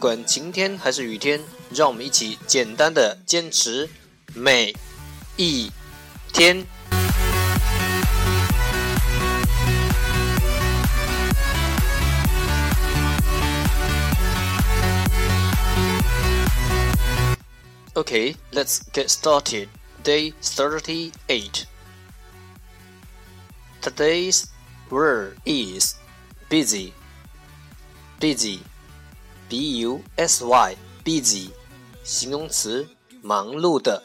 管晴天还是雨天，让我们一起简单的坚持每一天。Okay, let's get started. Day 38. Today's word is busy. Busy. B U S Y. Busy. 形容词，忙碌的。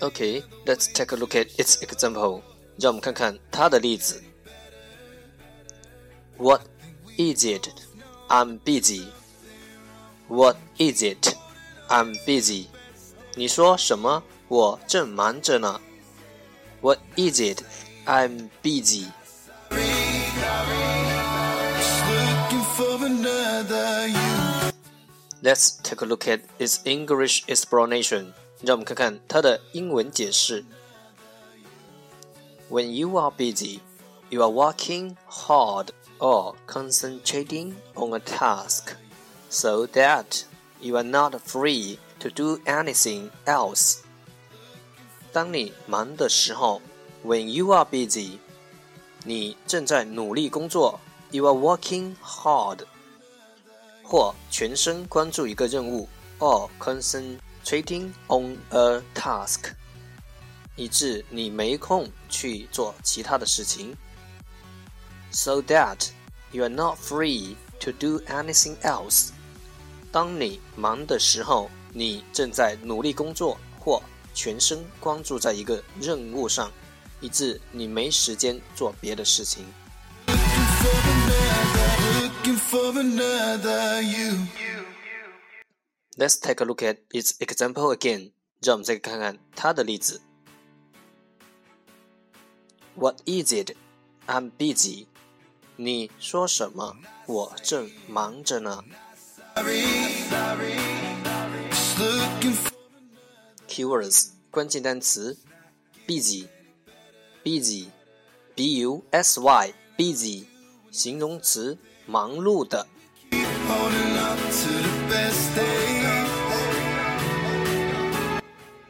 Okay, let's take a look at its example. 让我们看看它的例子。What is it? I'm busy. What is it? I'm busy. 你说什么？我正忙着呢。What is it? I'm busy. Let's take a look at its English explanation. 让我们看看它的英文解释。When you are busy, you are working hard or concentrating on a task so that you are not free to do anything else. 当你忙的时候 ，when you are busy，你正在努力工作，you are working hard，或全神关注一个任务，or concentrating on a task，以致你没空去做其他的事情。so that you are not free to do anything else。当你忙的时候，你正在努力工作或全神关注在一个任务上， 以致你没时间做别的事情。Let's take a look at its example again。让我们再看看它的例子。What is it? I'm busy. 你说什么？我正忙着呢。Keywords 关键单词：busy，busy，b Busy, b u s y, 形容词，忙碌的。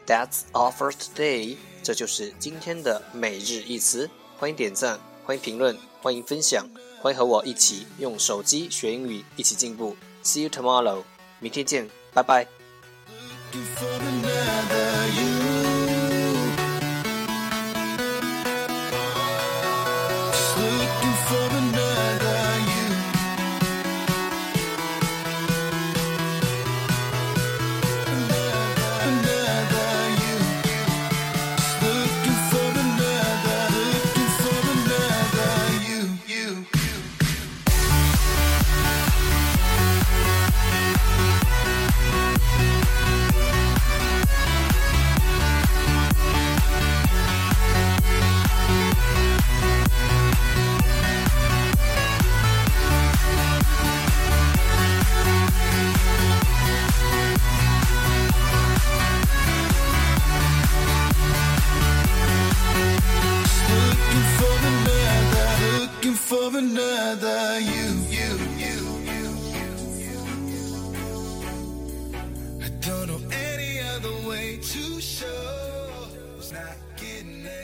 That's all for today。这就是今天的每日一词。欢迎点赞，欢迎评论。欢迎分享，欢迎和我一起用手机学英语，一起进步。See you tomorrow，明天见，拜拜。another way to show it's not getting it.